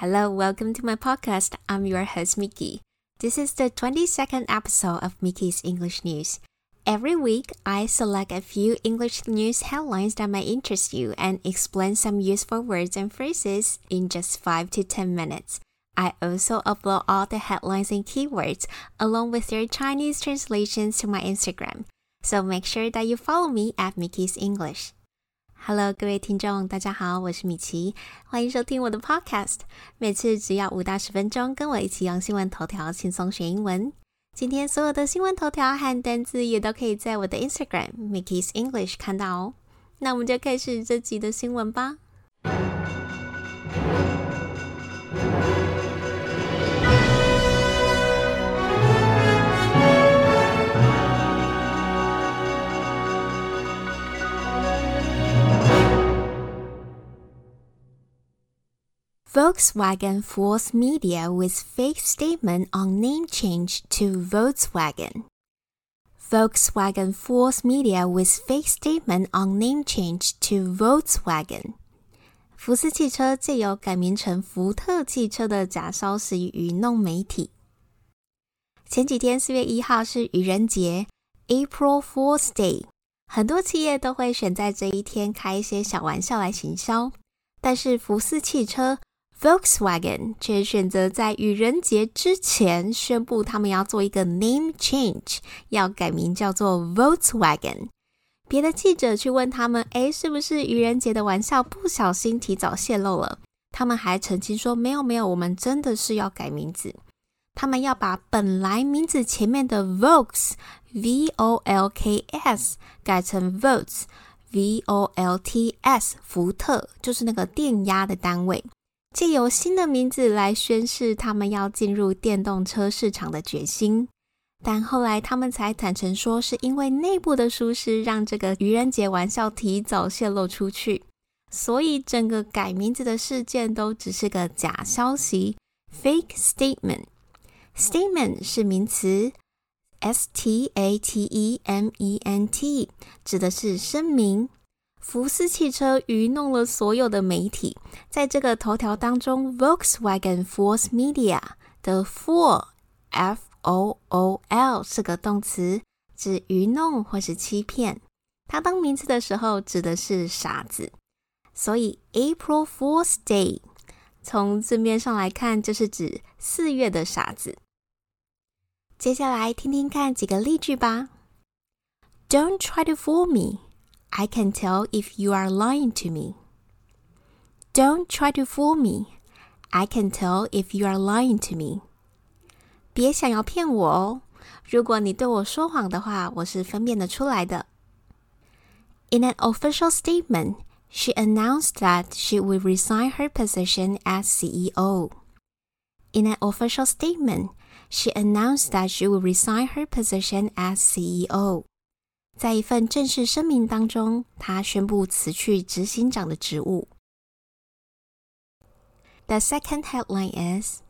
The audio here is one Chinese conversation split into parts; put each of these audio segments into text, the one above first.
Hello, welcome to my podcast. I'm your host, Mickey. This is the 22nd episode of Mickey's English News. Every week, I select a few English news headlines that might interest you and explain some useful words and phrases in just 5 to 10 minutes. I also upload all the headlines and keywords along with their Chinese translations to my Instagram. So make sure that you follow me at Mickey's English. Hello，各位听众，大家好，我是米奇，欢迎收听我的 Podcast。每次只要五到十分钟，跟我一起用新闻头条轻松学英文。今天所有的新闻头条和单词也都可以在我的 Instagram Mickey's English 看到哦。那我们就开始这集的新闻吧。Volkswagen fools media with fake statement on name change to Volkswagen. Volkswagen fools media with fake statement on name change to Volkswagen. 福斯汽车借由改名成福特汽车的假消息愚弄媒体。前几天四月一号是愚人节 （April Fool's Day），很多企业都会选在这一天开一些小玩笑来行销，但是福斯汽车 Volkswagen 却选择在愚人节之前宣布，他们要做一个 name change，要改名叫做 Volkswagen。别的记者去问他们，哎，是不是愚人节的玩笑不小心提早泄露了？他们还澄清说，没有没有，我们真的是要改名字。他们要把本来名字前面的 Volks V O L K S 改成 Volts V O L T S，福特就是那个电压的单位。借由新的名字来宣示他们要进入电动车市场的决心，但后来他们才坦诚说，是因为内部的疏失让这个愚人节玩笑提早泄露出去，所以整个改名字的事件都只是个假消息 （fake statement）。statement 是名词，s t a t e m e n t，指的是声明。福斯汽车愚弄了所有的媒体。在这个头条当中，Volkswagen fools media 的 fool，f o o l 是个动词，指愚弄或是欺骗。它当名词的时候指的是傻子。所以 April Fool's Day 从字面上来看就是指四月的傻子。接下来听听看几个例句吧。Don't try to fool me. I can tell if you are lying to me. Don't try to fool me. I can tell if you are lying to me. 别想要骗我哦！如果你对我说谎的话，我是分辨得出来的。In an official statement, she announced that she would resign her position as CEO. In an official statement, she announced that she would resign her position as CEO. 在一份正式声明当中，他宣布辞去执行长的职务。The second headline is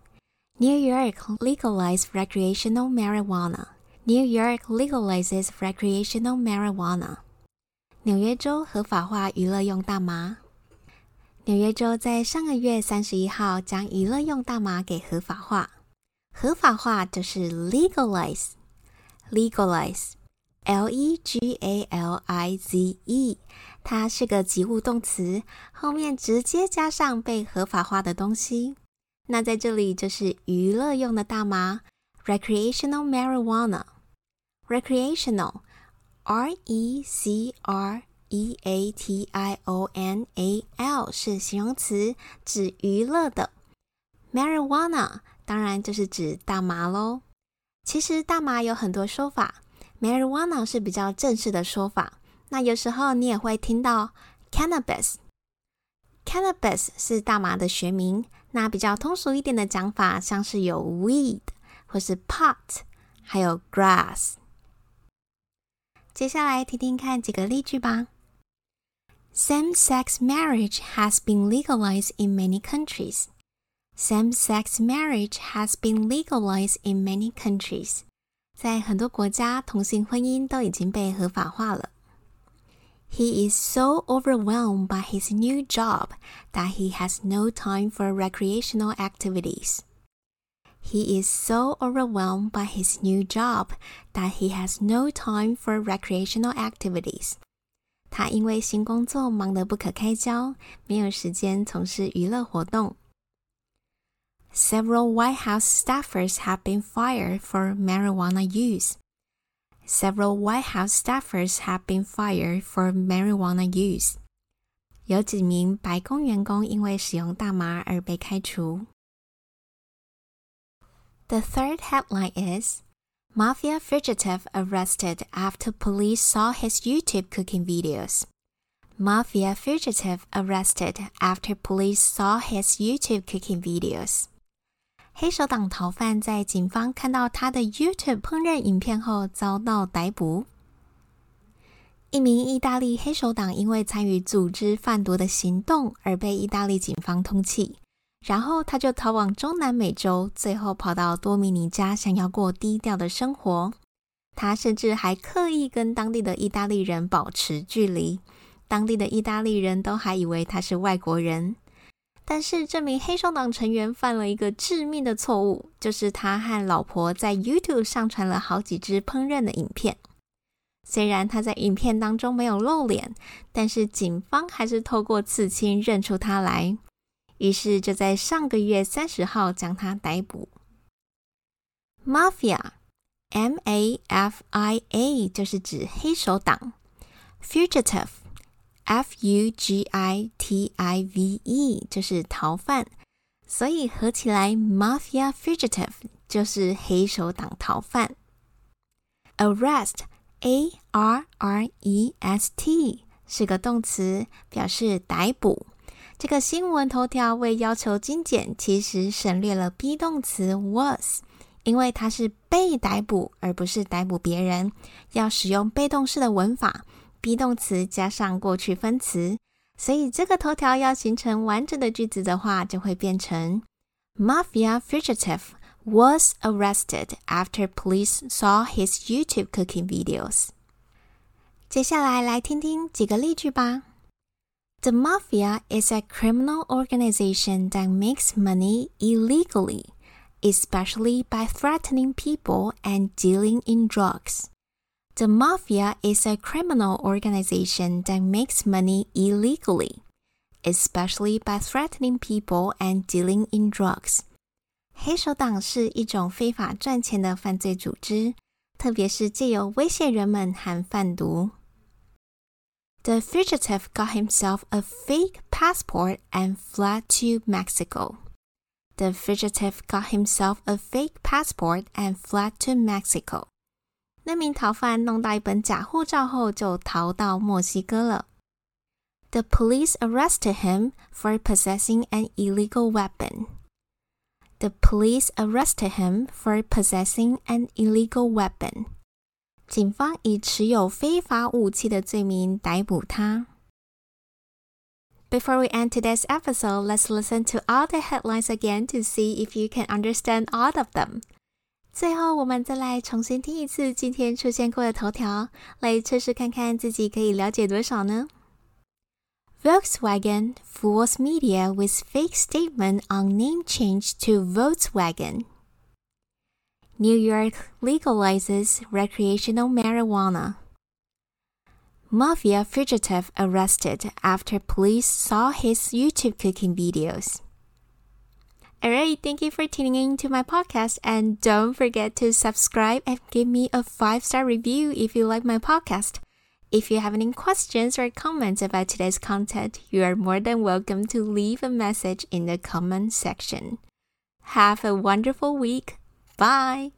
New York legalizes recreational marijuana. New York legalizes recreational marijuana. 纽约州合法化娱乐用大麻。纽约州在上个月三十一号将娱乐用大麻给合法化。合法化就是 legalize，legalize。L E G A L I Z E，它是个及物动词，后面直接加上被合法化的东西。那在这里就是娱乐用的大麻，recreational marijuana。recreational，R E C R E A T I O N A L 是形容词，指娱乐的。marijuana 当然就是指大麻喽。其实大麻有很多说法。Marijuana 是比较正式的说法，那有时候你也会听到 cannabis。cannabis 是大麻的学名，那比较通俗一点的讲法，像是有 weed 或是 pot，还有 grass。接下来听听看几个例句吧。Same-sex marriage has been legalized in many countries. Same-sex marriage has been legalized in many countries. 在很多国家，同性婚姻都已经被合法化了。He is so overwhelmed by his new job that he has no time for recreational activities. He is so overwhelmed by his new job that he has no time for recreational activities. 他因为新工作忙得不可开交，没有时间从事娱乐活动。Several White House staffers have been fired for marijuana use. Several White House staffers have been fired for marijuana use. 有几名白宫员工因为使用大麻而被开除。The third headline is Mafia fugitive arrested after police saw his YouTube cooking videos. Mafia fugitive arrested after police saw his YouTube cooking videos. 黑手党逃犯在警方看到他的 YouTube 烹饪影片后遭到逮捕。一名意大利黑手党因为参与组织贩毒的行动而被意大利警方通缉，然后他就逃往中南美洲，最后跑到多米尼加，想要过低调的生活。他甚至还刻意跟当地的意大利人保持距离，当地的意大利人都还以为他是外国人。但是这名黑手党成员犯了一个致命的错误，就是他和老婆在 YouTube 上传了好几支烹饪的影片。虽然他在影片当中没有露脸，但是警方还是透过刺青认出他来，于是就在上个月三十号将他逮捕。Mafia，M-A-F-I-A 就是指黑手党，Fugitive。F U G I T I V E 就是逃犯，所以合起来 Mafia fugitive 就是黑手党逃犯。Arrest A R R E S T 是个动词，表示逮捕。这个新闻头条为要求精简，其实省略了 be 动词 was，因为它是被逮捕，而不是逮捕别人，要使用被动式的文法。be 动词加上过去分词，所以这个头条要形成完整的句子的话，就会变成：Mafia fugitive was arrested after police saw his YouTube cooking videos。接下来来听听几个例句吧。The mafia is a criminal organization that makes money illegally, especially by threatening people and dealing in drugs. The mafia is a criminal organization that makes money illegally, especially by threatening people and dealing in drugs. 黑手党是一种非法赚钱的犯罪组织，特别是借由威胁人们和贩毒。The fugitive got himself a fake passport and fled to Mexico. The fugitive got himself a fake passport and fled to Mexico. 那名逃犯弄到一本假护照后，就逃到墨西哥了。The police arrested him for possessing an illegal weapon. The police arrested him for possessing an illegal weapon. 警方以持有非法武器的罪名逮捕他。Before we end today's episode, let's listen to all the headlines again to see if you can understand all of them. 最后，我们再来重新听一次今天出现过的头条，来测试看看自己可以了解多少呢？Volkswagen fools media with fake statement on name change to Volkswagen. New York legalizes recreational marijuana. Mafia fugitive arrested after police saw his YouTube cooking videos. Alright, thank you for tuning in to my podcast and don't forget to subscribe and give me a 5-star review if you like my podcast. If you have any questions or comments about today's content, you are more than welcome to leave a message in the comment section. Have a wonderful week. Bye.